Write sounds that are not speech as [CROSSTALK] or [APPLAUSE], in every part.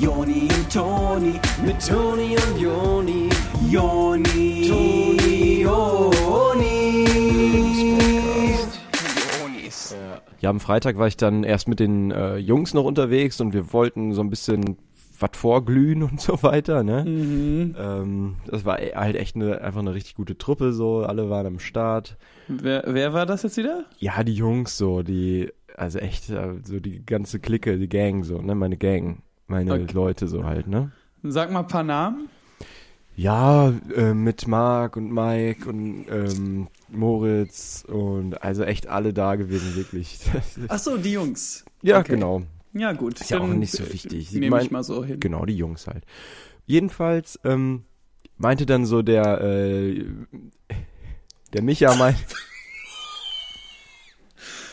Joni und Toni, mit Toni und Joni, Joni, Toni, Jonis. Ja, am Freitag war ich dann erst mit den äh, Jungs noch unterwegs und wir wollten so ein bisschen was vorglühen und so weiter, ne? Ähm, das war e- halt echt eine, einfach eine richtig gute Truppe, so, alle waren am Start. Wer, wer war das jetzt wieder? Ja, die Jungs so, die, also echt, äh, so die ganze Clique, die Gang so, ne? Meine Gang, meine Okay. Leute so halt, ne? Sag mal ein paar Namen. Ja, äh, mit Marc und Mike und ähm, Moritz und also echt alle da gewesen, wirklich. [LAUGHS] Ach so, die Jungs. ja, Okay. genau. Ja, gut. Ist ja auch nicht so wichtig. Nehme ich meint- mal so hin. Genau, die Jungs halt. Jedenfalls ähm, meinte dann so der äh, der Micha meint [LAUGHS]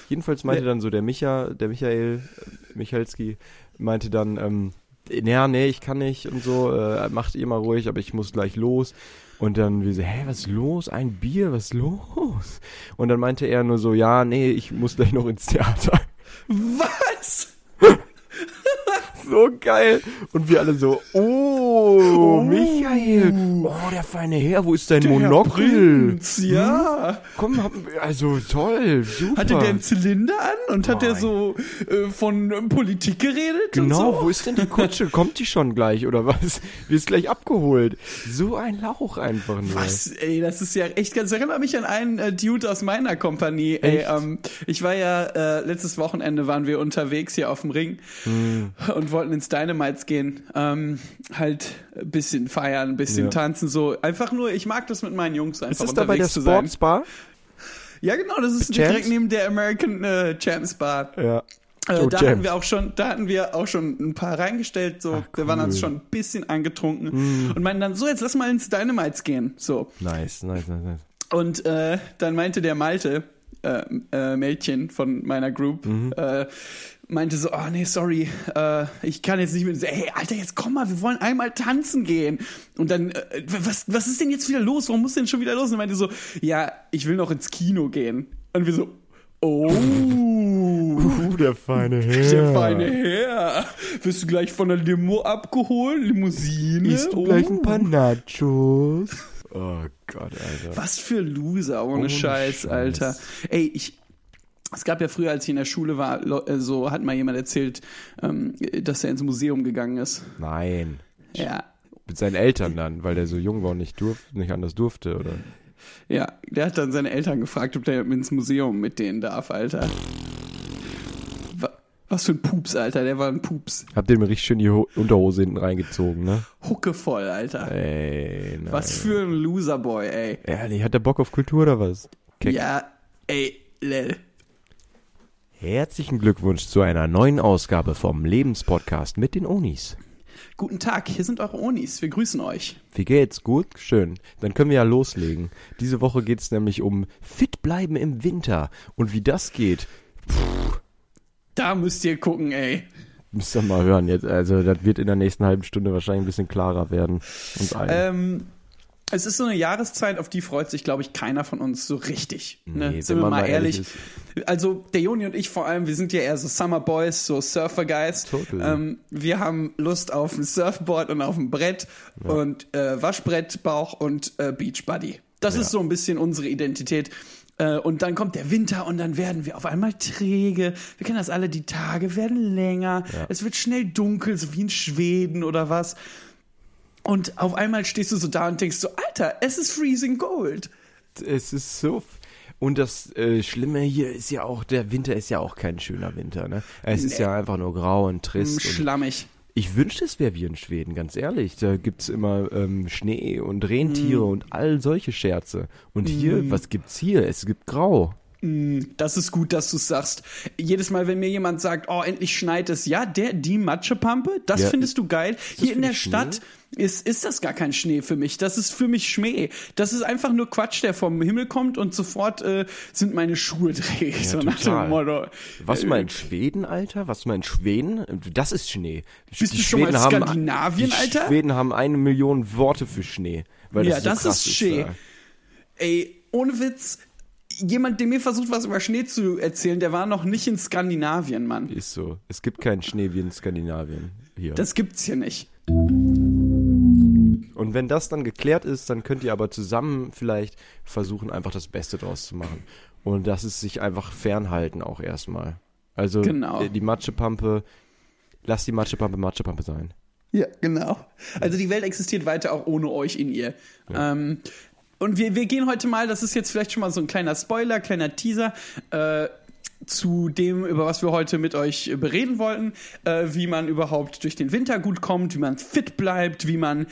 Jedenfalls meinte dann so der Micha, der Michael äh, Michalski meinte dann ähm, ja, nee, ich kann nicht und so, äh, macht ihr mal ruhig, aber ich muss gleich los. Und dann wir so, hä, was ist los? Ein Bier, was ist los? Und dann meinte er nur so, ja, nee, ich muss gleich noch ins Theater. Was? So geil. Und wir alle so, oh, Michael. Oh, der feine Herr, wo ist dein Der Monokel? Prinz, ja. Komm, hab, also toll, super. Hatte der einen Zylinder an und hat der Nein. so äh, von ähm, Politik geredet? Genau, so? wo ist denn die Kutsche? [LAUGHS] Kommt die schon gleich oder was? Wirst gleich abgeholt. So ein Lauch einfach nur. Was, ey, das ist ja echt ganz, erinnert mich an einen äh, Dude aus meiner Kompanie, ey, ähm, ich war ja, äh, letztes Wochenende waren wir unterwegs hier auf dem Ring Hm. und wollten ins Dynamites gehen, ähm, halt ein bisschen feiern, ein bisschen Ja. tanzen, so, einfach nur, ich mag das mit meinen Jungs einfach Ist das da bei der. Sportsbar? Ja, genau, das ist Champs? direkt neben der American äh, Champs Bar. Ja. Äh, Joe da hatten Champs. wir auch schon, da hatten wir auch schon ein paar reingestellt, so, wir waren cool. uns schon ein bisschen angetrunken Hm. und meinten dann, so, jetzt lass mal ins Dynamites gehen, so. Nice, nice, nice, nice. Und äh, dann meinte der Malte, äh, äh, Mädchen von meiner Group, Mhm. äh, meinte so, oh nee, sorry, äh, ich kann jetzt nicht mit. So, Hey, Alter, jetzt komm mal, wir wollen einmal tanzen gehen. Und dann, äh, was, was ist denn jetzt wieder los? Warum muss denn schon wieder los? Und meinte so, ja, ich will noch ins Kino gehen. Und wir so, oh. Uh, der feine Herr. Der feine Herr. Wirst du gleich von der Limo abgeholt? Limousine? Isst du gleich ein Oh. paar Nachos? Oh Gott, Alter. Was für Loser, ohne, Ohne Scheiß, Scheiß. Alter. Ey, ich. Es gab ja früher, als ich in der Schule war, äh, so hat mal jemand erzählt, ähm, dass er ins Museum gegangen ist. Nein. Ja. Mit seinen Eltern dann, weil der so jung war und nicht, durf, nicht anders durfte, oder? Ja, der hat dann seine Eltern gefragt, ob der ins Museum mit denen darf, Alter. Wa- Was für ein Pups, Alter. Der war ein Pups. Habt ihr mir richtig schön die Ho Unterhose hinten reingezogen, ne? Huckevoll, Alter. Ey, nein. Was für ein Loserboy, ey. Ehrlich, hat der Bock auf Kultur oder was? Keck. Ja, ey, lel. Herzlichen Glückwunsch zu einer neuen Ausgabe vom Lebenspodcast mit den Onis. Guten Tag, hier sind eure Onis. Wir grüßen euch. Wie geht's? Gut? Schön. Dann können wir ja loslegen. Diese Woche geht's nämlich um fit bleiben im Winter. Und wie das geht, Da müsst ihr gucken, ey. müsst ihr mal hören jetzt. Also, das wird in der nächsten halben Stunde wahrscheinlich ein bisschen klarer werden. Allen. Ähm, es ist so eine Jahreszeit, auf die freut sich, glaube ich, keiner von uns so richtig. Ne? Nee, Sind wir mal ehrlich ehrlich. Also der Joni und ich vor allem, wir sind ja eher so Summer Boys, so Surfer Guys. Totally. Ähm, wir haben Lust auf ein Surfboard und auf ein Brett und äh, Waschbrett, Bauch und äh, Beach Buddy. Das ist so ein bisschen unsere Identität. Äh, Und dann kommt der Winter und dann werden wir auf einmal träge. Wir kennen das alle, die Tage werden länger. Es wird schnell dunkel, so wie in Schweden oder was. Und auf einmal stehst du so da und denkst so, Alter, es ist freezing cold. es ist so. Und das äh, Schlimme hier ist ja auch, der Winter ist ja auch kein schöner Winter, ne? Es ist ja einfach nur grau und trist. Und Schlammig. Ich wünschte, es wäre wie in Schweden, ganz ehrlich. Da gibt's immer ähm, Schnee und Rentiere Mhm. und all solche Scherze. Und hier, was gibt's hier? Es gibt grau. Das ist gut, dass du sagst. Jedes Mal, wenn mir jemand sagt, oh, endlich schneit es, ja, der, die Matschepampe, das Ja. findest du geil. Hier in der Stadt ist, ist das gar kein Schnee für mich. Das ist für mich Schmäh. Das ist einfach nur Quatsch, der vom Himmel kommt und sofort äh, sind meine Schuhe [LAUGHS] dreckig. so nach total. dem Motto. Was Äh, mal in Schweden, Alter? Was mal in Schweden? Das ist Schnee. Bist du schon mal in Skandinavien, die Alter? Schweden haben eine Million Worte für Schnee. Weil Ja, das, so das ist Schnee. da. Ey, ohne Witz, jemand, der mir versucht, was über Schnee zu erzählen, der war noch nicht in Skandinavien, Mann. Ist so. Es gibt keinen Schnee wie in Skandinavien. hier. Das gibt's hier nicht. Und wenn das dann geklärt ist, dann könnt ihr aber zusammen vielleicht versuchen, einfach das Beste draus zu machen. Und das ist sich einfach fernhalten auch erstmal. Also Genau. die Matschepampe, lass die Matschepampe Matschepampe sein. Ja, genau. Also die Welt existiert weiter auch ohne euch in ihr. Ähm, und wir, wir gehen heute mal, das ist jetzt vielleicht schon mal so ein kleiner Spoiler, kleiner Teaser, äh, zu dem, über was wir heute mit euch bereden wollten, äh, wie man überhaupt durch den Winter gut kommt, wie man fit bleibt, wie man,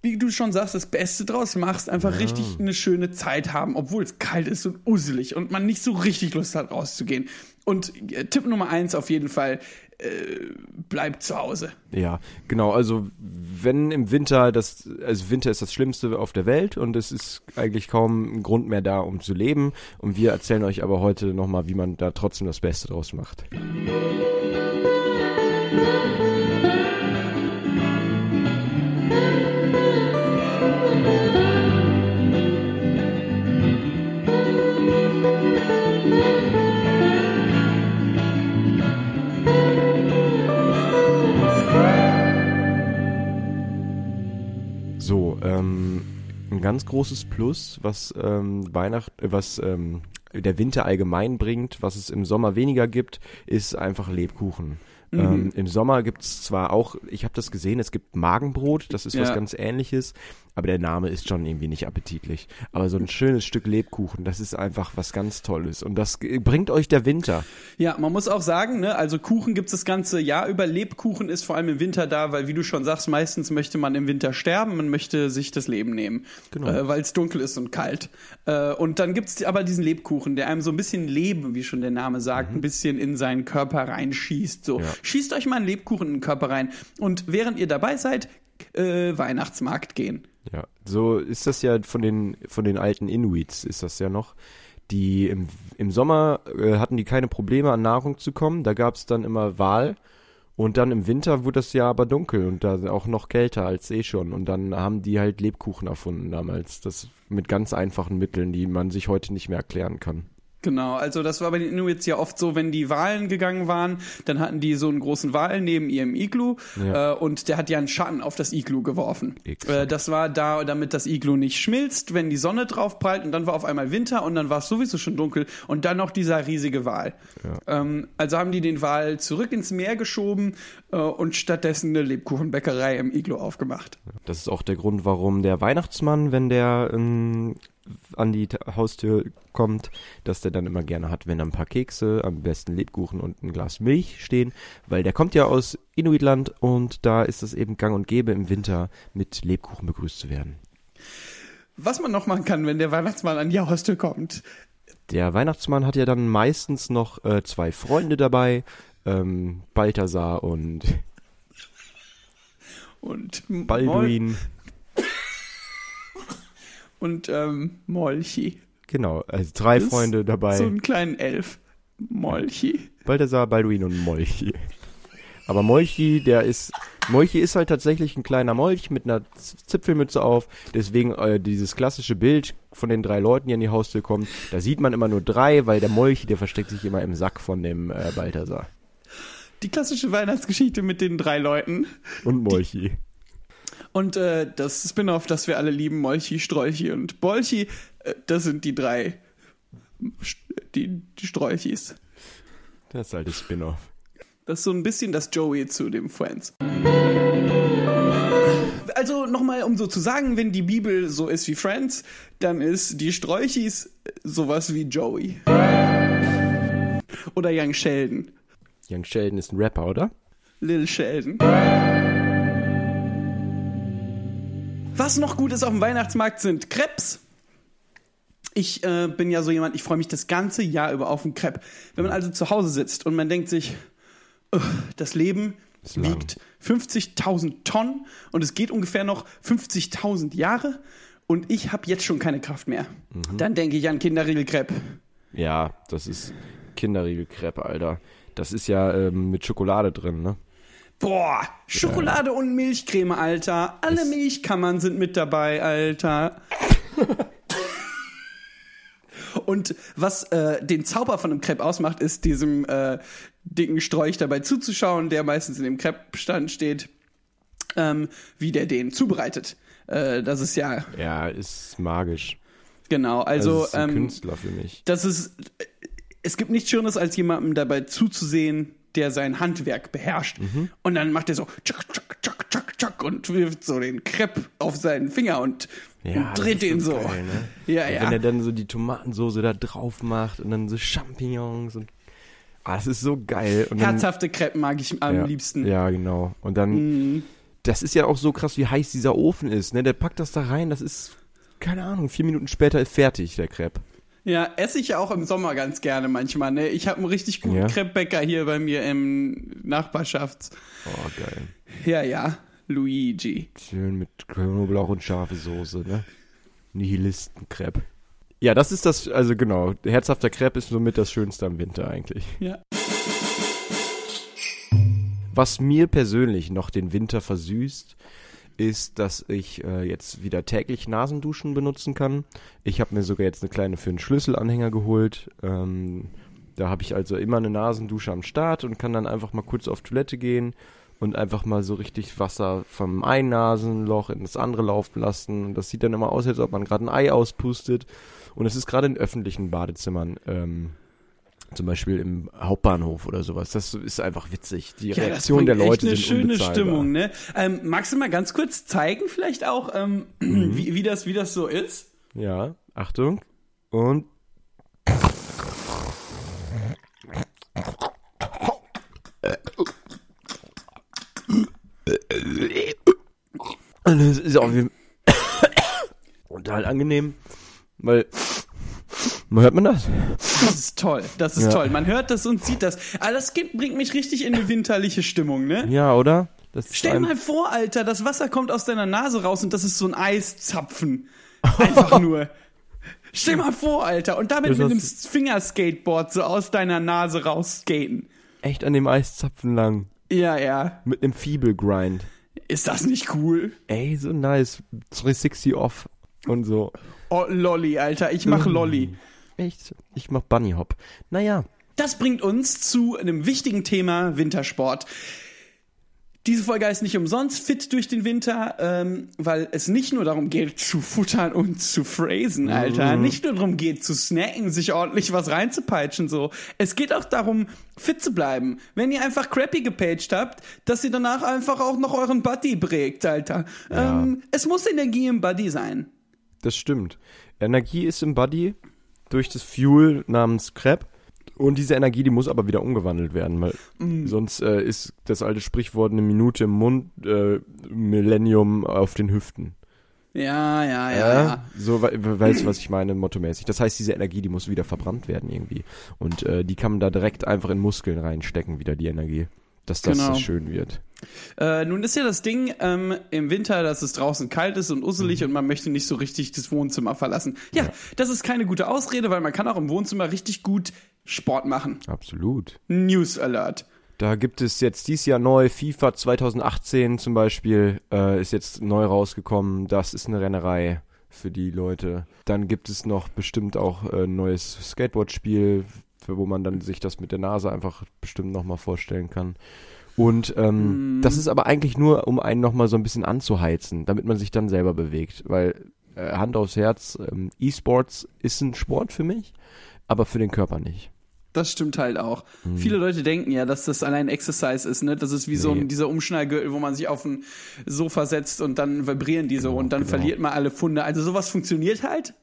wie du schon sagst, das Beste draus machst, einfach richtig eine schöne Zeit haben, obwohl es kalt ist und uselig und man nicht so richtig Lust hat, rauszugehen. Und äh, Tipp Nummer eins auf jeden Fall, äh, bleibt zu Hause. Ja, genau. Also wenn im Winter das, also Winter ist das Schlimmste auf der Welt und es ist eigentlich kaum ein Grund mehr da, um zu leben. Und wir erzählen euch aber heute nochmal, wie man da trotzdem das Beste draus macht. So, ähm, ein ganz großes Plus, was ähm, Weihnacht, äh, was ähm, der Winter allgemein bringt, was es im Sommer weniger gibt, ist einfach Lebkuchen. Ähm, Im Sommer gibt's zwar auch, ich habe das gesehen, es gibt Magenbrot, das ist was Ja. ganz ähnliches, aber der Name ist schon irgendwie nicht appetitlich. Aber so ein schönes Stück Lebkuchen, das ist einfach was ganz Tolles und das bringt euch der Winter. Ja, man muss auch sagen, ne, also Kuchen gibt's das ganze Jahr über. Lebkuchen ist vor allem im Winter da, weil wie du schon sagst, meistens möchte man im Winter sterben, man möchte sich das Leben nehmen, Genau. äh, weil es dunkel ist und kalt. Äh, und dann gibt's aber diesen Lebkuchen, der einem so ein bisschen Leben, wie schon der Name sagt, ein bisschen in seinen Körper reinschießt. So, Ja. Schießt euch mal einen Lebkuchen in den Körper rein und während ihr dabei seid, äh, Weihnachtsmarkt gehen. Ja, so ist das ja von den, von den alten Inuits, ist das ja noch. Die im, im Sommer äh, hatten die keine Probleme an Nahrung zu kommen, da gab es dann immer Wal. Und dann im Winter wurde das ja aber dunkel und da auch noch kälter als eh schon. Und dann haben die halt Lebkuchen erfunden damals. Das mit ganz einfachen Mitteln, die man sich heute nicht mehr erklären kann. Genau, also das war bei den Inuits ja oft so, wenn die Wahlen gegangen waren, dann hatten die so einen großen Wal neben ihrem Iglu Ja. äh, und der hat ja einen Schatten auf das Iglu geworfen. Äh, das war da, damit das Iglu nicht schmilzt, wenn die Sonne drauf prallt und dann war auf einmal Winter und dann war es sowieso schon dunkel und dann noch dieser riesige Wal. Ähm, also haben die den Wal zurück ins Meer geschoben äh, und stattdessen eine Lebkuchenbäckerei im Iglu aufgemacht. Das ist auch der Grund, warum der Weihnachtsmann, wenn der ähm, an die Haustür kommt, dass der dann immer gerne hat, wenn da ein paar Kekse, am besten Lebkuchen und ein Glas Milch stehen, weil der kommt ja aus Inuitland und da ist es eben gang und gäbe im Winter mit Lebkuchen begrüßt zu werden. Was man noch machen kann, wenn der Weihnachtsmann an die Haustür kommt. Der Weihnachtsmann hat ja dann meistens noch äh, zwei Freunde dabei, ähm, Balthasar und Und Balduin. Und ähm, Molchi. Genau, also drei Das Freunde dabei. So einen kleinen Elf. Molchi. Balthasar, Balduin und Molchi. Aber Molchi, der ist, Molchi ist halt tatsächlich ein kleiner Molch mit einer Zipfelmütze auf. Deswegen äh, dieses klassische Bild von den drei Leuten, die an die Haustür kommen, da sieht man immer nur drei, weil der Molchi, der versteckt sich immer im Sack von dem äh, Balthasar. Die klassische Weihnachtsgeschichte mit den drei Leuten. Und Molchi. Und äh, das Spin-off, das wir alle lieben, Molchi, Strolchi und Bolchi, äh, das sind die drei die, die Strolchis. Das ist halt das Spin-off. Das ist so ein bisschen das Joey zu dem Friends. Also nochmal, um so zu sagen, wenn die Bibel so ist wie Friends, dann ist die Strolchis sowas wie Joey. Oder Young Sheldon. Young Sheldon ist ein Rapper, oder? Lil Sheldon. Was noch gut ist auf dem Weihnachtsmarkt sind Crepes. Ich äh, bin ja so jemand, ich freue mich das ganze Jahr über auf einen Crepe. Wenn man also zu Hause sitzt und man denkt sich, "Ugh, das Leben wiegt 50.000 Tonnen und es geht ungefähr noch 50.000 Jahre und ich habe jetzt schon keine Kraft mehr. Mhm. Dann denke ich an Kinderriegel Crepe. Ja, das ist Kinderriegelkreppe, Alter. Das ist ja ähm, mit Schokolade drin, ne? Boah, Schokolade und Milchcreme, Alter. Alle Milchkammern sind mit dabei, Alter. [LAUGHS] Und was äh, den Zauber von einem Crepe ausmacht, ist diesem äh, dicken Sträuch dabei zuzuschauen, der meistens in dem Crepe-Stand steht, ähm, wie der den zubereitet. Äh, das ist ja, Ja, ist magisch. genau, Also, also, ist ein ähm, Künstler für mich. das ist, es gibt nichts Schöneres, als jemandem dabei zuzusehen, der sein Handwerk beherrscht. Mhm. Und dann macht er so tschak, tschak, tschak, tschak, tschak und wirft so den Crepe auf seinen Finger und, Ja, und dreht den so. geil, ne? [LAUGHS] Ja, Und ja. Wenn er dann so die Tomatensoße da drauf macht und dann so Champignons und. Ah, das ist so geil. Und Herzhafte Crepe mag ich am ja, liebsten. Ja, genau. Und dann. Mhm. Das ist ja auch so krass, wie heiß dieser Ofen ist, ne? Der packt das da rein, das ist. Keine Ahnung, vier Minuten später ist fertig, der Crepe. Ja, esse ich ja auch im Sommer ganz gerne manchmal. Ne? Ich habe einen richtig guten Ja. Crepebäcker hier bei mir im Nachbarschafts. Oh, geil. Ja, ja, Luigi. Schön mit Knoblauch und scharfe Soße, ne? Nihilisten-Crepe. Ja, das ist das, also genau, herzhafter Crepe ist somit das Schönste am Winter eigentlich. Ja. Was mir persönlich noch den Winter versüßt, ist, dass ich äh, jetzt wieder täglich Nasenduschen benutzen kann. Ich habe mir sogar jetzt eine kleine für einen Schlüsselanhänger geholt. Ähm, da habe ich also immer eine Nasendusche am Start und kann dann einfach mal kurz auf Toilette gehen und einfach mal so richtig Wasser vom einen Nasenloch in das andere laufen lassen. Und das sieht dann immer aus, als ob man gerade ein Ei auspustet. Und es ist gerade in öffentlichen Badezimmern, ähm, zum Beispiel im Hauptbahnhof oder sowas. Das ist einfach witzig. Die Ja, das Reaktion der bringt echt Leute eine sind schöne unbezahlbar. Stimmung, ne? Ähm, magst du mal ganz kurz zeigen, vielleicht auch, ähm, Mhm. wie, wie, das, wie das so ist? Ja, Achtung. Und. Und das ist auch wie. [COUGHS] total angenehm, weil. Hört man das? Das ist toll, das ist Ja. toll. Man hört das und sieht das. Aber das gibt, bringt mich richtig in eine winterliche Stimmung, ne? Ja, oder? Das ist Stell mal vor, Alter, das Wasser kommt aus deiner Nase raus und das ist so ein Eiszapfen. [LAUGHS] Einfach nur. Stell mal vor, Alter, und damit mit einem Fingerskateboard so aus deiner Nase rausskaten. echt an dem Eiszapfen lang. Ja, ja. Mit einem Feeble-Grind. Ist das nicht cool? Ey, so nice. 360 off und so. Oh, Lolli, Alter, ich mach Lolli. Echt? Ich mach Bunny Hop. Naja. Das bringt uns zu einem wichtigen Thema Wintersport. Diese Folge heißt nicht umsonst fit durch den Winter, ähm, weil es nicht nur darum geht, zu futtern und zu phrasen, Alter. Nicht nur darum geht, zu snacken, sich ordentlich was reinzupeitschen, so. Es geht auch darum, fit zu bleiben. Wenn ihr einfach crappy gepaged habt, dass ihr danach einfach auch noch euren Buddy prägt, Alter. Ja. Ähm, es muss Energie im Buddy sein. Das stimmt. Energie ist im Body durch das Fuel namens Crap. Und diese Energie, die muss aber wieder umgewandelt werden, weil sonst äh, ist das alte Sprichwort eine Minute im Mund, äh, Millennium auf den Hüften. Ja, ja, ja, ja. So, we- weißt du, was ich meine, mottomäßig. Das heißt, diese Energie, die muss wieder verbrannt werden irgendwie. Und äh, die kann man da direkt einfach in Muskeln reinstecken, wieder die Energie. Dass das Genau. so schön wird. Äh, nun ist ja das Ding ähm, im Winter, dass es draußen kalt ist und usselig und man möchte nicht so richtig das Wohnzimmer verlassen. Ja, das ist keine gute Ausrede, weil man kann auch im Wohnzimmer richtig gut Sport machen. Absolut. News Alert. Da gibt es jetzt dieses Jahr neu, FIFA 2018 zum Beispiel, äh, ist jetzt neu rausgekommen. Das ist eine Rennerei für die Leute. Dann gibt es noch bestimmt auch äh, ein neues Skateboard-Spiel, für wo man dann sich das mit der Nase einfach bestimmt nochmal vorstellen kann. Und ähm, das ist aber eigentlich nur, um einen nochmal so ein bisschen anzuheizen, damit man sich dann selber bewegt. Weil äh, Hand aufs Herz, ähm, E-Sports ist ein Sport für mich, aber für den Körper nicht. Das stimmt halt auch. Viele Leute denken ja, dass das allein Exercise ist, ne? Das ist wie so Nee. ein, dieser Umschnallgürtel, wo man sich auf ein Sofa setzt und dann vibrieren die so und dann genau. verliert man alle Funde. Also sowas funktioniert halt.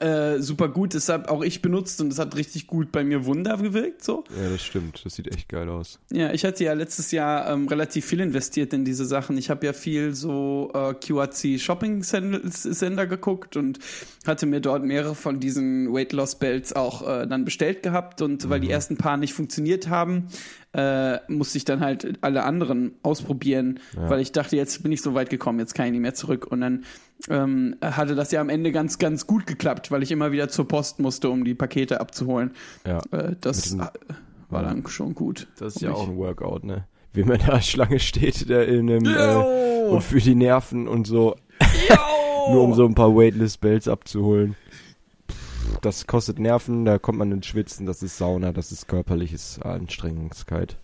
Äh, super gut, das habe auch ich benutzt und es hat richtig gut bei mir Wunder gewirkt, so. Ja, das stimmt. Das sieht echt geil aus. Ja, ich hatte ja letztes Jahr ähm, relativ viel investiert in diese Sachen. Ich habe ja viel so äh, QAC Shopping Sender geguckt und hatte mir dort mehrere von diesen Weight Loss Belts auch äh, dann bestellt gehabt und weil die ersten paar nicht funktioniert haben, äh, musste ich dann halt alle anderen ausprobieren, weil ich dachte, jetzt bin ich so weit gekommen, jetzt kann ich nicht mehr zurück und dann ähm, hatte das ja am Ende ganz, ganz gut geklappt, weil ich immer wieder zur Post musste, um die Pakete abzuholen. Ja. Äh, das dem- äh, war dann schon gut. Das ist ja auch ein Workout, ne? Wie man da [LAUGHS] Schlange steht, der in einem, äh, und für die Nerven und so, [LAUGHS] nur um so ein paar Weightless Belts abzuholen. Das kostet Nerven, da kommt man ins Schwitzen, das ist Sauna, das ist körperliches Anstrengungskeit.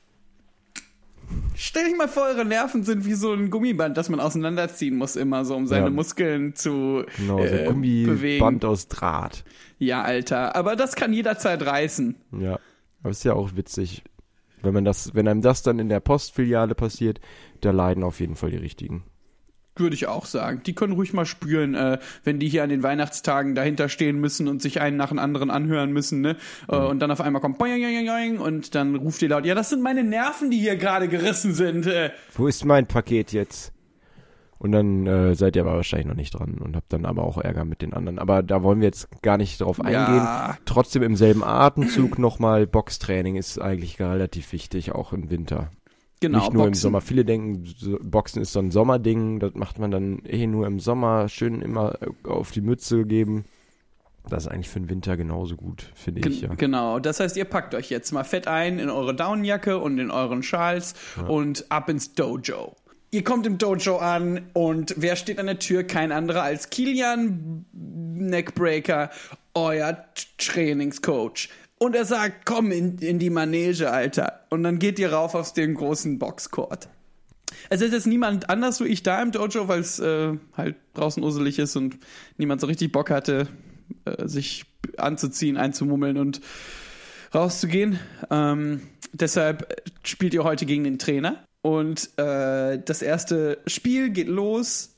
Stell dich mal vor, eure Nerven sind wie so ein Gummiband, das man auseinanderziehen muss immer so, um seine Ja. Muskeln zu Genau, so äh, Gummiband bewegen. aus Draht. Ja, Alter. Aber das kann jederzeit reißen. Ja, aber ist ja auch witzig, wenn man das, wenn einem das dann in der Postfiliale passiert, da leiden auf jeden Fall die Richtigen. Würde ich auch sagen. Die können ruhig mal spüren, äh, wenn die hier an den Weihnachtstagen dahinter stehen müssen und sich einen nach dem anderen anhören müssen, ne? Äh, und dann auf einmal kommt boing, boing, boing, und dann ruft ihr laut, ja, das sind meine Nerven, die hier gerade gerissen sind. Äh, Wo ist mein Paket jetzt? Und dann äh, seid ihr aber wahrscheinlich noch nicht dran und habt dann aber auch Ärger mit den anderen. Aber da wollen wir jetzt gar nicht drauf eingehen. Ja. Trotzdem im selben Atemzug nochmal Boxtraining ist eigentlich relativ wichtig, auch im Winter. Genau, nicht nur im Boxen. Sommer. Viele denken, Boxen ist so ein Sommerding, das macht man dann eh nur im Sommer, schön immer äh, auf die Mütze geben. Das ist eigentlich für den Winter genauso gut, finde ich, ja. Genau, das heißt, ihr packt euch jetzt mal fett ein in eure Downjacke und in euren Schals und ab ins Dojo. Ihr kommt im Dojo an und wer steht an der Tür? Kein anderer als Kilian Neckbreaker, euer Trainingscoach. Und er sagt, komm in, in die Manege, Alter. Und dann geht ihr rauf auf den großen Boxcourt. Es ist jetzt niemand anders wie ich da im Dojo, weil es äh, halt draußen uselig ist und niemand so richtig Bock hatte, äh, sich anzuziehen, einzumummeln und rauszugehen. Ähm, deshalb spielt ihr heute gegen den Trainer. Und äh, das erste Spiel geht los.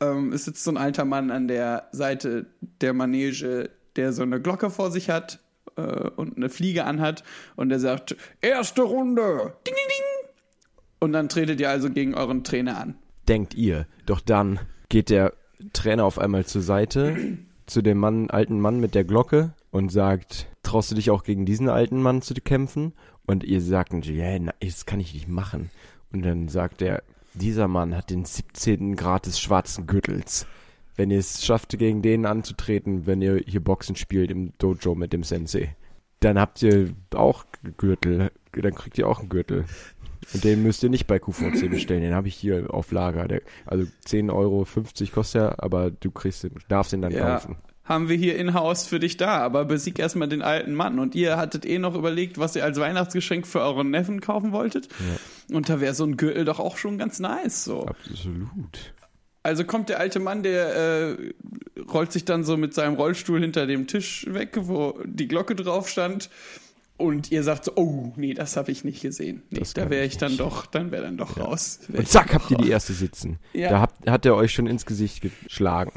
Ähm, es sitzt so ein alter Mann an der Seite der Manege, der so eine Glocke vor sich hat äh, und eine Fliege anhat. Und der sagt, erste Runde. Ding, ding, ding. Und dann tretet ihr also gegen euren Trainer an. Denkt ihr. Doch dann geht der Trainer auf einmal zur Seite [CLEARS THROAT] zu dem Mann, alten Mann mit der Glocke und sagt, traust du dich auch gegen diesen alten Mann zu kämpfen? Und ihr sagt, na, das kann ich nicht machen. Und dann sagt er, dieser Mann hat den 17. Grad des schwarzen Gürtels. Wenn ihr es schafft, gegen den anzutreten, wenn ihr hier Boxen spielt im Dojo mit dem Sensei, dann habt ihr auch Gürtel. Dann kriegt ihr auch einen Gürtel. Und den müsst ihr nicht bei QVC bestellen. Den habe ich hier auf Lager. Der, also 10,50 Euro kostet er, aber du kriegst den, darfst den dann kaufen. haben wir hier in-house für dich da, aber besieg erstmal den alten Mann. Und ihr hattet eh noch überlegt, was ihr als Weihnachtsgeschenk für euren Neffen kaufen wolltet. Und da wäre so ein Gürtel doch auch schon ganz nice. So. Absolut. Also kommt der alte Mann, der äh, rollt sich dann so mit seinem Rollstuhl hinter dem Tisch weg, wo die Glocke drauf stand. Und ihr sagt so, oh, nee, das habe ich nicht gesehen. Nee, da wäre ich ich dann doch, dann wäre dann doch raus. Wär Und zack, habt ihr die raus. erste sitzen. Ja. Da habt, hat er euch schon ins Gesicht geschlagen.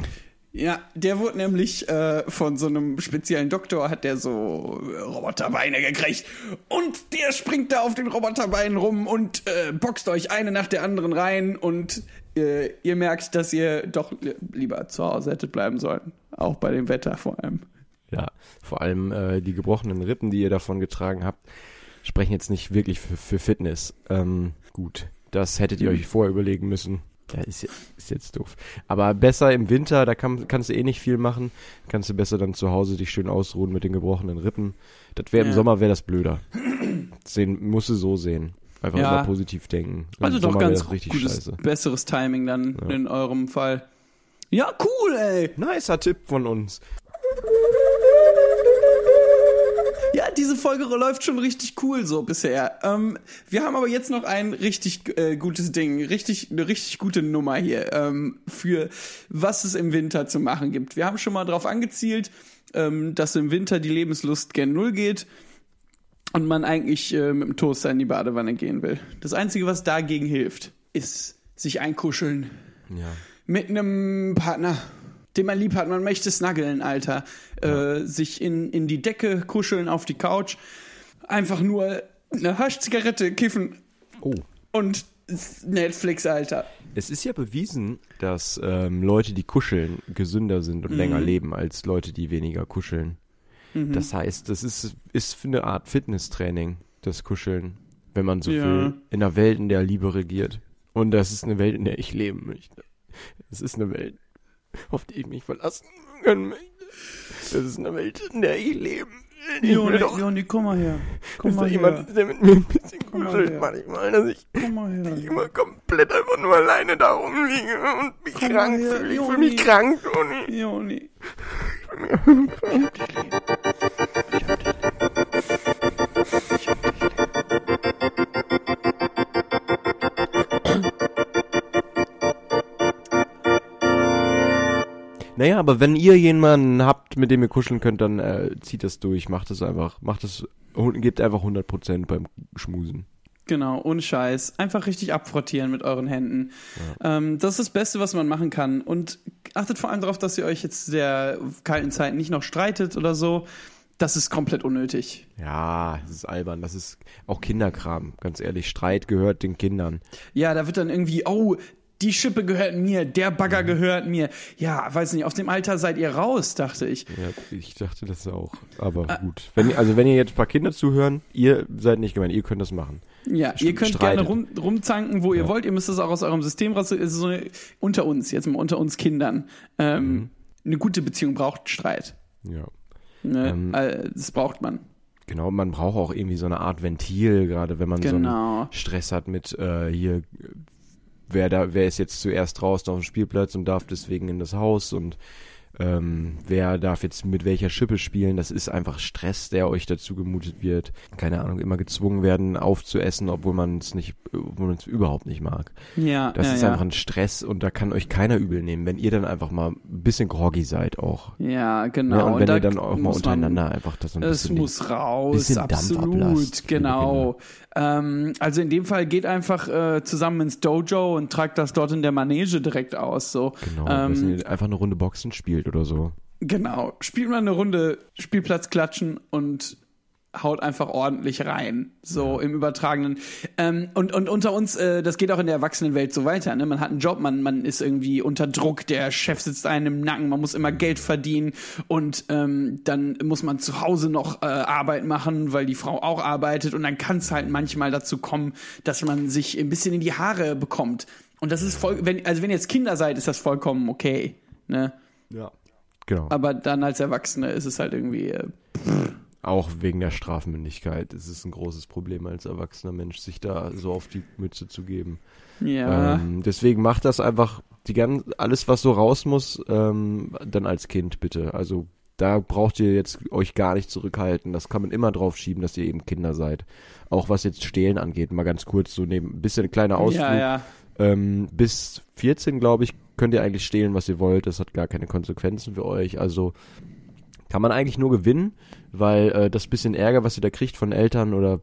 Ja, der wurde nämlich äh, von so einem speziellen Doktor, hat der so äh, Roboterbeine gekriegt. Und der springt da auf den Roboterbeinen rum und äh, boxt euch eine nach der anderen rein. Und äh, ihr merkt, dass ihr doch li- lieber zu Hause hättet bleiben sollen. Auch bei dem Wetter vor allem. Ja, vor allem äh, die gebrochenen Rippen, die ihr davon getragen habt, sprechen jetzt nicht wirklich für, für Fitness. Ähm, gut, das hättet ihr euch vorher überlegen müssen. Ja, ist, ist jetzt doof. Aber besser im Winter, da kann, kannst du eh nicht viel machen. Kannst du besser dann zu Hause dich schön ausruhen mit den gebrochenen Rippen. Das wäre im Ja. Sommer wäre das blöder. Sehen, musst du so sehen. Einfach Ja. immer positiv denken. Im Also doch Sommer wär ganz gutes, scheiße. besseres Timing dann in eurem Fall. Ja, cool, ey. Nicer Tipp von uns. Ja, diese Folge läuft schon richtig cool so bisher. Ähm, wir haben aber jetzt noch ein richtig äh, gutes Ding, richtig eine richtig gute Nummer hier ähm, für was es im Winter zu machen gibt. Wir haben schon mal darauf angezielt, ähm, dass im Winter die Lebenslust gen Null geht und man eigentlich äh, mit dem Toaster in die Badewanne gehen will. Das Einzige, was dagegen hilft, ist sich einkuscheln Ja. mit einem Partner, den man lieb hat. Man möchte snuggeln, Alter. Äh, sich in, in die Decke kuscheln, auf die Couch. Einfach nur eine Haschzigarette kiffen Oh. und Netflix, Alter. Es ist ja bewiesen, dass ähm, Leute, die kuscheln, gesünder sind und länger leben als Leute, die weniger kuscheln. Das heißt, das ist, ist eine Art Fitnesstraining, das Kuscheln, wenn man so Ja. will, in einer Welt, in der Liebe regiert. Und das ist eine Welt, in der ich leben möchte. Es ist eine Welt, auf die ich mich verlassen möchte. Das ist eine Welt, in der ich leben will. Ich will doch Joni, komm mal her. Komm da jemand ist, der mit mir ein bisschen mal kuschelt her. manchmal, dass ich Komm mal nicht her. immer komplett einfach nur alleine da rumliege und mich Komm krank mal her, fühle. Ich Joni. fühle mich krank, Toni. Joni. Naja, aber wenn ihr jemanden habt, mit dem ihr kuscheln könnt, dann äh, zieht das durch, macht es einfach, macht es, gebt einfach 100% beim Schmusen. Genau, ohne Scheiß. Einfach richtig abfrottieren mit euren Händen. Ähm, das ist das Beste, was man machen kann. Und achtet vor allem darauf, dass ihr euch jetzt der kalten Zeit nicht noch streitet oder so. Das ist komplett unnötig. Ja, das ist albern, das ist auch Kinderkram, ganz ehrlich. Streit gehört den Kindern. Ja, da wird dann irgendwie, oh, die Schippe gehört mir, der Bagger gehört mir. Ja, weiß nicht, aus dem Alter seid ihr raus, dachte ich. Ja, ich dachte das auch. Aber gut. Wenn, ihr- also wenn ihr jetzt ein paar Kinder zuhören, ihr seid nicht gemeint, ihr könnt das machen. Ja, ihr könnt Streitet. gerne rum, rumzanken, wo ihr Ja. wollt. Ihr müsst es auch aus eurem System raus. Es ist so eine, unter uns, jetzt mal unter uns Kindern. Ähm, Mhm. Eine gute Beziehung braucht Streit. Ja. Ne? Ähm, Äh, das braucht man. Genau, man braucht auch irgendwie so eine Art Ventil, gerade wenn man so Genau. einen Stress hat mit äh, hier, wer da, wer ist jetzt zuerst draußen auf dem Spielplatz und darf deswegen in das Haus und ähm, wer darf jetzt mit welcher Schippe spielen, das ist einfach Stress, der euch dazu gemutet wird. Keine Ahnung, immer gezwungen werden aufzuessen, obwohl man es nicht, obwohl man es überhaupt nicht mag. Ja, Das ja, ist ja. einfach ein Stress und da kann euch keiner übel nehmen, wenn ihr dann einfach mal ein bisschen groggy seid auch. Ja, Ne? genau. Und wenn da ihr dann auch mal muss man- untereinander einfach das so ein Es bisschen muss raus, bisschen Dampf absolut, genau. Ähm, also in dem Fall geht einfach äh, zusammen ins Dojo und tragt das dort in der Manege direkt aus. So. Genau, ähm, einfach eine Runde Boxen spielt oder so. Genau. Spielt man eine Runde Spielplatz klatschen und haut einfach ordentlich rein. So im Übertragenen. Ähm, und, und unter uns, äh, das geht auch in der Erwachsenenwelt so weiter. Ne? Man hat einen Job, man, man ist irgendwie unter Druck, der Chef sitzt einem im Nacken, man muss immer Geld verdienen und ähm, dann muss man zu Hause noch äh, Arbeit machen, weil die Frau auch arbeitet und dann kann es halt manchmal dazu kommen, dass man sich ein bisschen in die Haare bekommt. Und das ist voll, wenn, also wenn ihr jetzt Kinder seid, ist das vollkommen okay. Ne? Ja. Genau. Aber dann als Erwachsene ist es halt irgendwie. Äh, Auch wegen der Strafmündigkeit ist es ein großes Problem als erwachsener Mensch, sich da so auf die Mütze zu geben. ja. Ähm, deswegen macht das einfach die ganz, alles, was so raus muss, ähm, dann als Kind bitte. Also da braucht ihr jetzt euch gar nicht zurückhalten. Das kann man immer drauf schieben, dass ihr eben Kinder seid. Auch was jetzt Stehlen angeht, mal ganz kurz so neben, ein bisschen ein kleiner Ausflug. ja, ja. Ähm, bis 14, glaube ich, könnt ihr eigentlich stehlen, was ihr wollt. Das hat gar keine Konsequenzen für euch. Also kann man eigentlich nur gewinnen, weil äh, das bisschen Ärger, was ihr da kriegt von Eltern oder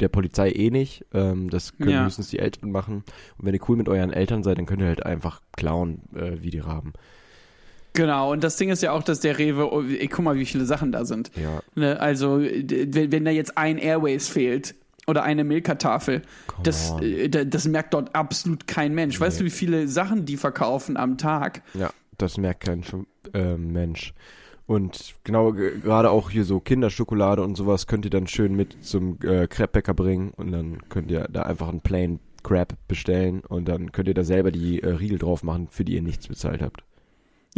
der Polizei eh nicht, ähm, das können Ja. höchstens die Eltern machen. Und wenn ihr cool mit euren Eltern seid, dann könnt ihr halt einfach klauen, äh, wie die Raben. Genau. Und das Ding ist ja auch, dass der Rewe. Oh, ey, guck mal, wie viele Sachen da sind. Ja, Ne? Also, wenn da jetzt ein Airways fehlt oder eine Milka-Tafel, das, äh, da- das merkt dort absolut kein Mensch. Weißt du, wie viele Sachen die verkaufen am Tag? Ja, das merkt kein äh, Mensch. Und genau, ge- gerade auch hier so Kinderschokolade und sowas könnt ihr dann schön mit zum äh, Crepebäcker bringen und dann könnt ihr da einfach einen Plain Crab bestellen und dann könnt ihr da selber die äh, Riegel drauf machen, für die ihr nichts bezahlt habt.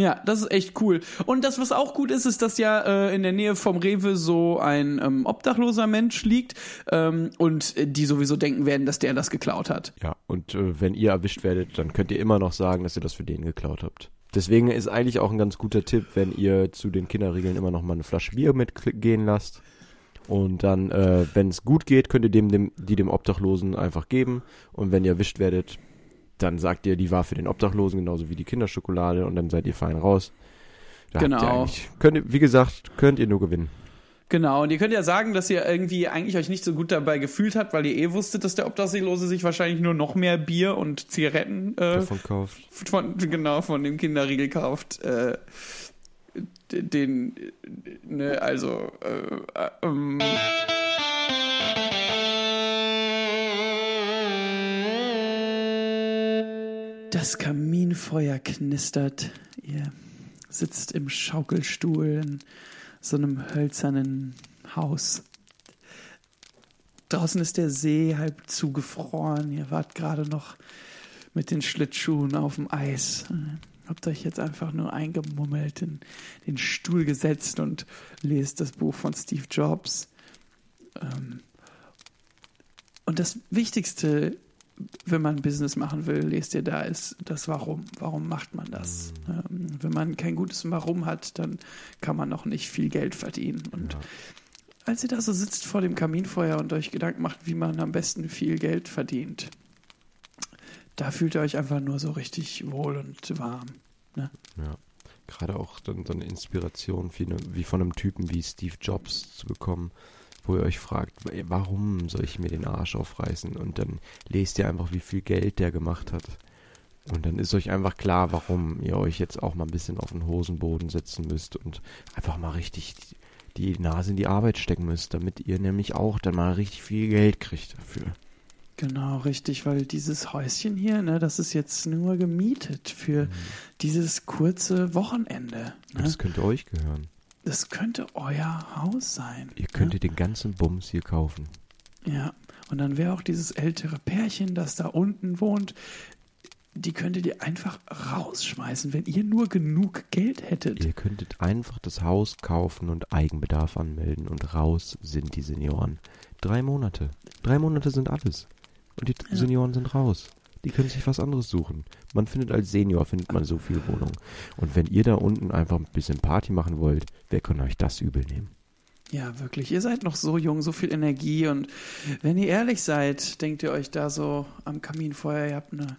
Ja, das ist echt cool. Und das, was auch gut ist, ist, dass ja äh, in der Nähe vom Rewe so ein ähm, obdachloser Mensch liegt ähm, und äh, die sowieso denken werden, dass der das geklaut hat. Ja, und äh, wenn ihr erwischt werdet, dann könnt ihr immer noch sagen, dass ihr das für den geklaut habt. Deswegen ist eigentlich auch ein ganz guter Tipp, wenn ihr zu den Kinderriegeln immer noch mal eine Flasche Bier mitgehen lasst. Und dann, äh, wenn es gut geht, könnt ihr dem, dem, die dem Obdachlosen einfach geben. Und wenn ihr erwischt werdet, dann sagt ihr, die war für den Obdachlosen, genauso wie die Kinderschokolade, und dann seid ihr fein raus. Da Genau. Könnt ihr, wie gesagt, könnt ihr nur gewinnen. Genau, und ihr könnt ja sagen, dass ihr irgendwie eigentlich euch nicht so gut dabei gefühlt habt, weil ihr eh wusstet, dass der Obdachlose sich wahrscheinlich nur noch mehr Bier und Zigaretten äh, Davon kauft. von, genau von dem Kinderriegel kauft. Äh, den, äh, ne, also, äh, äh, ähm, Das Kaminfeuer knistert. Ihr sitzt im Schaukelstuhl in so einem hölzernen Haus. Draußen ist der See halb zugefroren. Ihr wart gerade noch mit den Schlittschuhen auf dem Eis. Habt euch jetzt einfach nur eingemummelt, in den Stuhl gesetzt und lest das Buch von Steve Jobs. Ähm, Und das Wichtigste, wenn man Business machen will, lest ihr da, ist das Warum. Warum macht man das? Ähm, Und wenn man kein gutes Warum hat, dann kann man noch nicht viel Geld verdienen. Und als ihr da so sitzt vor dem Kaminfeuer und euch Gedanken macht, wie man am besten viel Geld verdient, da fühlt ihr euch einfach nur so richtig wohl und warm. Ne? Ja. Gerade auch dann so eine Inspiration wie, eine, wie von einem Typen wie Steve Jobs zu bekommen, wo ihr euch fragt, warum soll ich mir den Arsch aufreißen? Und dann lest ihr einfach, wie viel Geld der gemacht hat. Und dann ist euch einfach klar, warum ihr euch jetzt auch mal ein bisschen auf den Hosenboden setzen müsst und einfach mal richtig die Nase in die Arbeit stecken müsst, damit ihr nämlich auch dann mal richtig viel Geld kriegt dafür. Genau, richtig, weil dieses Häuschen hier, ne, das ist jetzt nur gemietet für dieses kurze Wochenende. Ne? das könnte euch gehören. Das könnte euer Haus sein. Ihr könntet den ganzen Bums hier kaufen. Ja, und dann wäre auch dieses ältere Pärchen, das da unten wohnt, die könntet ihr einfach rausschmeißen, wenn ihr nur genug Geld hättet. Ihr könntet einfach das Haus kaufen und Eigenbedarf anmelden und raus sind die Senioren. Drei Monate. Drei Monate sind alles. Und die Ja. Senioren sind raus. Die können sich was anderes suchen. Man findet als Senior, findet man so viel Wohnung. Und wenn ihr da unten einfach ein bisschen Party machen wollt, wer kann euch das übel nehmen? Ja, wirklich. Ihr seid noch so jung, so viel Energie und wenn ihr ehrlich seid, denkt ihr euch da so am Kaminfeuer, ihr habt eine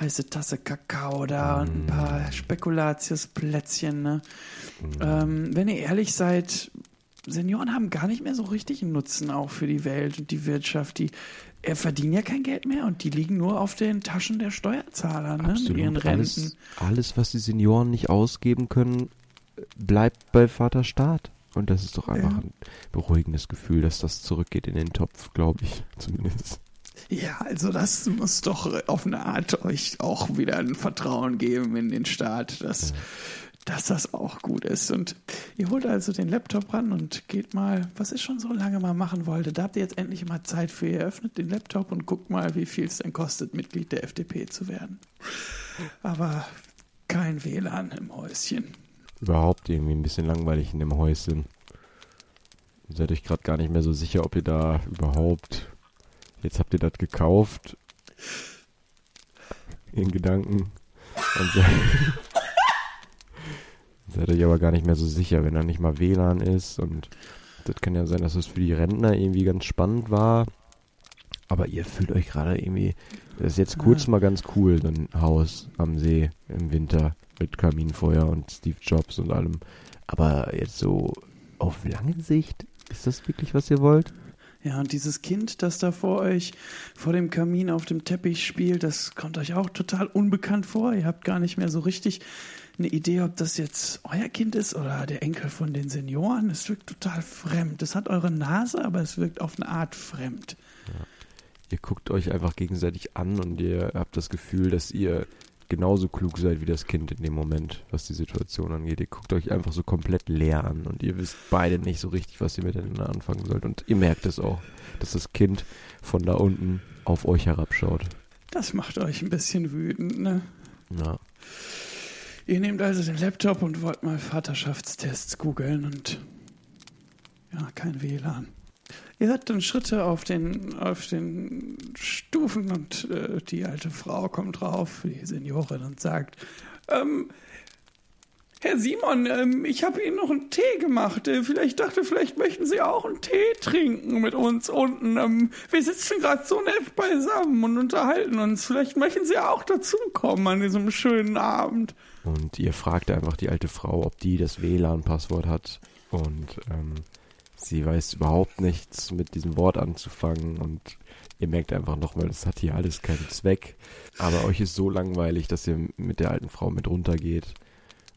heiße Tasse Kakao da und ein paar Spekulatiusplätzchen, ne? Ähm, wenn ihr ehrlich seid, Senioren haben gar nicht mehr so richtig einen Nutzen auch für die Welt und die Wirtschaft. Die äh, verdienen ja kein Geld mehr und die liegen nur auf den Taschen der Steuerzahler, ne? Mit ihren Absolut. Renten. Alles, alles, was die Senioren nicht ausgeben können, bleibt bei Vater Staat. Und das ist doch einfach Ja. ein beruhigendes Gefühl, dass das zurückgeht in den Topf, glaube ich, zumindest. Ja, also das muss doch auf eine Art euch auch wieder ein Vertrauen geben in den Staat, dass, dass das auch gut ist. Und ihr holt also den Laptop ran und geht mal, was ich schon so lange mal machen wollte. Da habt ihr jetzt endlich mal Zeit für. Ihr öffnet den Laptop und guckt mal, wie viel es denn kostet, Mitglied der FDP zu werden. Aber kein WLAN im Häuschen. Überhaupt irgendwie ein bisschen langweilig in dem Häuschen. Ihr seid euch gerade gar nicht mehr so sicher, ob ihr da überhaupt. Jetzt habt ihr das gekauft. In Gedanken. Und [LAUGHS] [LAUGHS] seid, euch aber gar nicht mehr so sicher, wenn da nicht mal WLAN ist. Und das kann ja sein, dass es für die Rentner irgendwie ganz spannend war. Aber ihr fühlt euch gerade irgendwie. Das ist jetzt kurz mal ganz cool, so ein Haus am See im Winter mit Kaminfeuer und Steve Jobs und allem. Aber jetzt so auf lange Sicht, ist das wirklich, was ihr wollt? Ja, und dieses Kind, das da vor euch, vor dem Kamin auf dem Teppich spielt, das kommt euch auch total unbekannt vor. Ihr habt gar nicht mehr so richtig eine Idee, ob das jetzt euer Kind ist oder der Enkel von den Senioren. Es wirkt total fremd. Es hat eure Nase, aber es wirkt auf eine Art fremd. Ihr guckt euch einfach gegenseitig an und ihr habt das Gefühl, dass ihr genauso klug seid wie das Kind in dem Moment, was die Situation angeht. Ihr guckt euch einfach so komplett leer an und ihr wisst beide nicht so richtig, was ihr miteinander anfangen sollt. Und ihr merkt es auch, dass das Kind von da unten auf euch herabschaut. Das macht euch ein bisschen wütend, ne? Ja. Ihr nehmt also den Laptop und wollt mal Vaterschaftstests googeln und ja, kein WLAN. Ihr hört dann Schritte auf den, auf den Stufen und äh, die alte Frau kommt drauf, die Seniorin, und sagt, ähm, Herr Simon, ähm, ich habe Ihnen noch einen Tee gemacht. Äh, vielleicht dachte, vielleicht möchten Sie auch einen Tee trinken mit uns unten. Ähm, wir sitzen gerade so nett beisammen und unterhalten uns. Vielleicht möchten Sie auch dazukommen an diesem schönen Abend. Und ihr fragt einfach die alte Frau, ob die das WLAN-Passwort hat. Und ähm, sie weiß überhaupt nichts mit diesem Wort anzufangen. Und ihr merkt einfach nochmal, das hat hier alles keinen Zweck. Aber euch ist so langweilig, dass ihr mit der alten Frau mit runtergeht.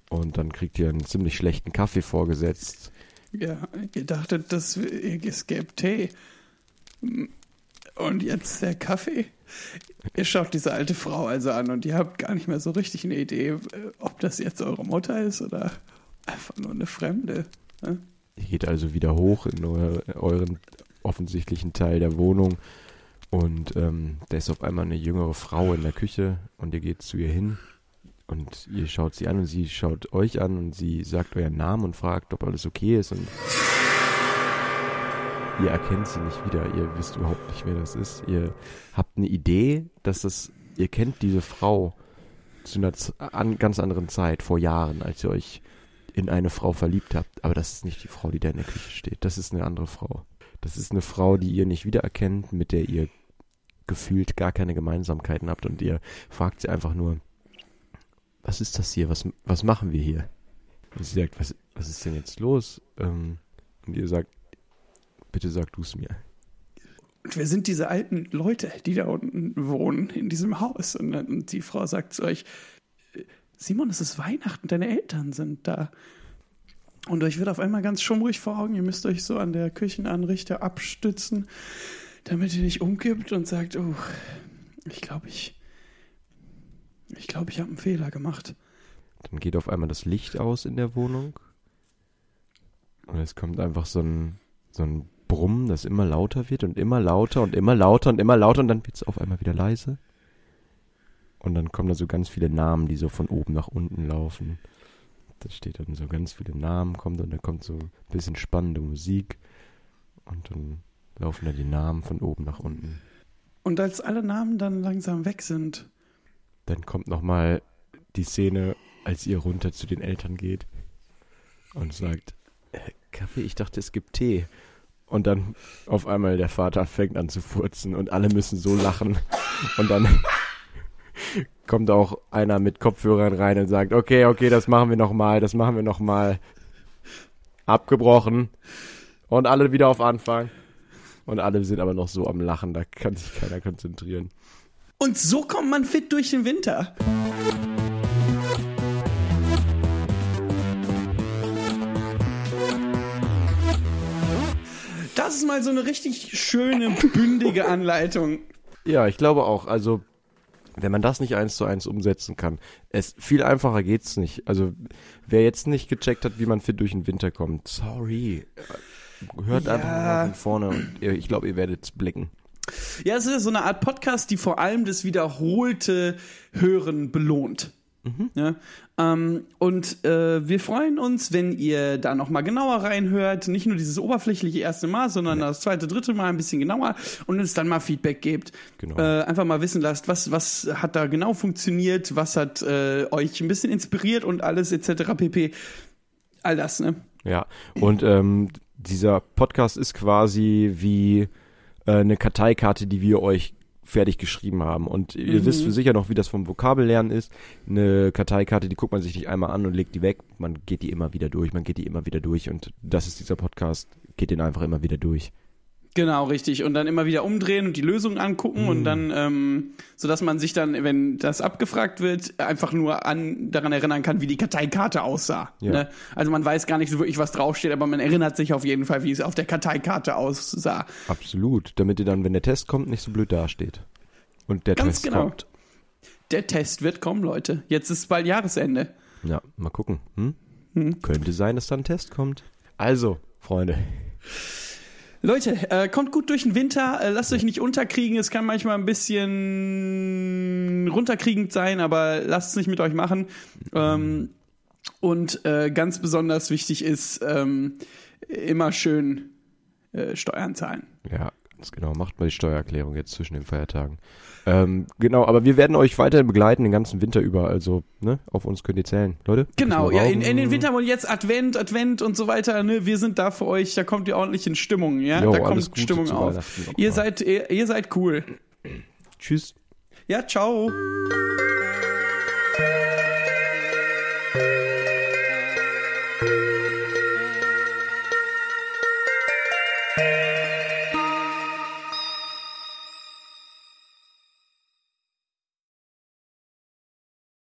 Und dann kriegt ihr einen ziemlich schlechten Kaffee vorgesetzt. Ja, ihr dachtet, dass es gäbe Tee. Und jetzt der Kaffee. Ihr schaut diese alte Frau also an und ihr habt gar nicht mehr so richtig eine Idee, ob das jetzt eure Mutter ist oder einfach nur eine Fremde. ne? Ihr geht also wieder hoch in euren offensichtlichen Teil der Wohnung. Und ähm, da ist auf einmal eine jüngere Frau in der Küche und ihr geht zu ihr hin und ihr schaut sie an und sie schaut euch an und sie sagt euren Namen und fragt, ob alles okay ist und ihr erkennt sie nicht wieder, ihr wisst überhaupt nicht, wer das ist. Ihr habt eine Idee, dass das, ihr kennt diese Frau zu einer an, ganz anderen Zeit, vor Jahren, als ihr euch in eine Frau verliebt habt. Aber das ist nicht die Frau, die da in der Küche steht. Das ist eine andere Frau. Das ist eine Frau, die ihr nicht wiedererkennt, mit der ihr gefühlt gar keine Gemeinsamkeiten habt und ihr fragt sie einfach nur, was ist das hier? Was, was machen wir hier? Und sie sagt, was, was ist denn jetzt los? Ähm, und ihr sagt, bitte sag du es mir. Und wer sind diese alten Leute, die da unten wohnen, in diesem Haus? Und, und die Frau sagt zu euch, Simon, es ist Weihnachten, deine Eltern sind da. Und euch wird auf einmal ganz schummrig vor Augen, ihr müsst euch so an der Küchenanrichter abstützen, damit ihr nicht umkippt und sagt, oh, ich glaube, ich, ich glaube, ich habe einen Fehler gemacht. Dann geht auf einmal das Licht aus in der Wohnung. Und es kommt einfach so ein, so ein Brummen, das immer lauter wird und immer lauter und immer lauter und immer lauter und dann wird es auf einmal wieder leise. Und dann kommen da so ganz viele Namen, die so von oben nach unten laufen. Da steht dann so ganz viele Namen, kommt und dann kommt so ein bisschen spannende Musik. Und dann laufen da die Namen von oben nach unten. Und als alle Namen dann langsam weg sind, Dann kommt nochmal die Szene, als ihr runter zu den Eltern geht und sagt, äh, Kaffee, ich dachte, es gibt Tee. Und dann auf einmal der Vater fängt an zu furzen und alle müssen so lachen. Und dann [LAUGHS] kommt auch einer mit Kopfhörern rein und sagt, okay, okay, das machen wir nochmal, das machen wir nochmal. Abgebrochen. Und alle wieder auf Anfang. Und alle sind aber noch so am Lachen, da kann sich keiner konzentrieren. Und so kommt man fit durch den Winter. Das ist mal so eine richtig schöne, bündige Anleitung. Ja, ich glaube auch. Also, wenn man das nicht eins zu eins umsetzen kann, es viel einfacher geht's nicht. Also, wer jetzt nicht gecheckt hat, wie man fit durch den Winter kommt, sorry. Hört Ja. einfach mal von vorne und ich glaube, ihr werdet blicken. Ja, es ist so eine Art Podcast, die vor allem das wiederholte Hören belohnt. Ja, ähm, und äh, wir freuen uns, wenn ihr da noch mal genauer reinhört, nicht nur dieses oberflächliche erste Mal, sondern das zweite, dritte Mal ein bisschen genauer und uns dann mal Feedback gebt. Genau. Äh, einfach mal wissen lasst, was, was hat da genau funktioniert, was hat äh, euch ein bisschen inspiriert und alles etc. pp. All das, ne? Ja, und ähm, dieser Podcast ist quasi wie äh, eine Karteikarte, die wir euch fertig geschrieben haben. Und ihr wisst für sicher noch, wie das vom Vokabellernen ist. Eine Karteikarte, die guckt man sich nicht einmal an und legt die weg. Man geht die immer wieder durch, man geht die immer wieder durch. Und das ist dieser Podcast, geht den einfach immer wieder durch. Genau, richtig. Und dann immer wieder umdrehen und die Lösung angucken und dann, ähm, sodass man sich dann, wenn das abgefragt wird, einfach nur an, daran erinnern kann, wie die Karteikarte aussah. Ja. Ne? Also man weiß gar nicht so wirklich, was draufsteht, aber man erinnert sich auf jeden Fall, wie es auf der Karteikarte aussah. Absolut. Damit ihr dann, wenn der Test kommt, nicht so blöd dasteht. Und der Ganz Test genau. kommt. Der Test wird kommen, Leute. Jetzt ist bald Jahresende. Ja, mal gucken. Hm? Könnte sein, dass dann ein Test kommt. Also, Freunde. Leute, äh, kommt gut durch den Winter, äh, lasst euch nicht unterkriegen. Es kann manchmal ein bisschen runterkriegend sein, aber lasst es nicht mit euch machen. Ähm, und äh, ganz besonders wichtig ist, ähm, immer schön äh, Steuern zahlen. Ja, ganz genau. Macht mal die Steuererklärung jetzt zwischen den Feiertagen. Ähm, genau, aber wir werden euch weiterhin begleiten den ganzen Winter über. Also, ne, auf uns könnt ihr zählen. Leute? Genau, ja, in, in den Winter. Und jetzt Advent, Advent und so weiter, ne, wir sind da für euch, da kommt ihr ordentlich in Stimmung, ja, Jo, da kommt Gute Stimmung auf. Ihr seid, ihr, ihr seid cool. Tschüss. Ja, ciao.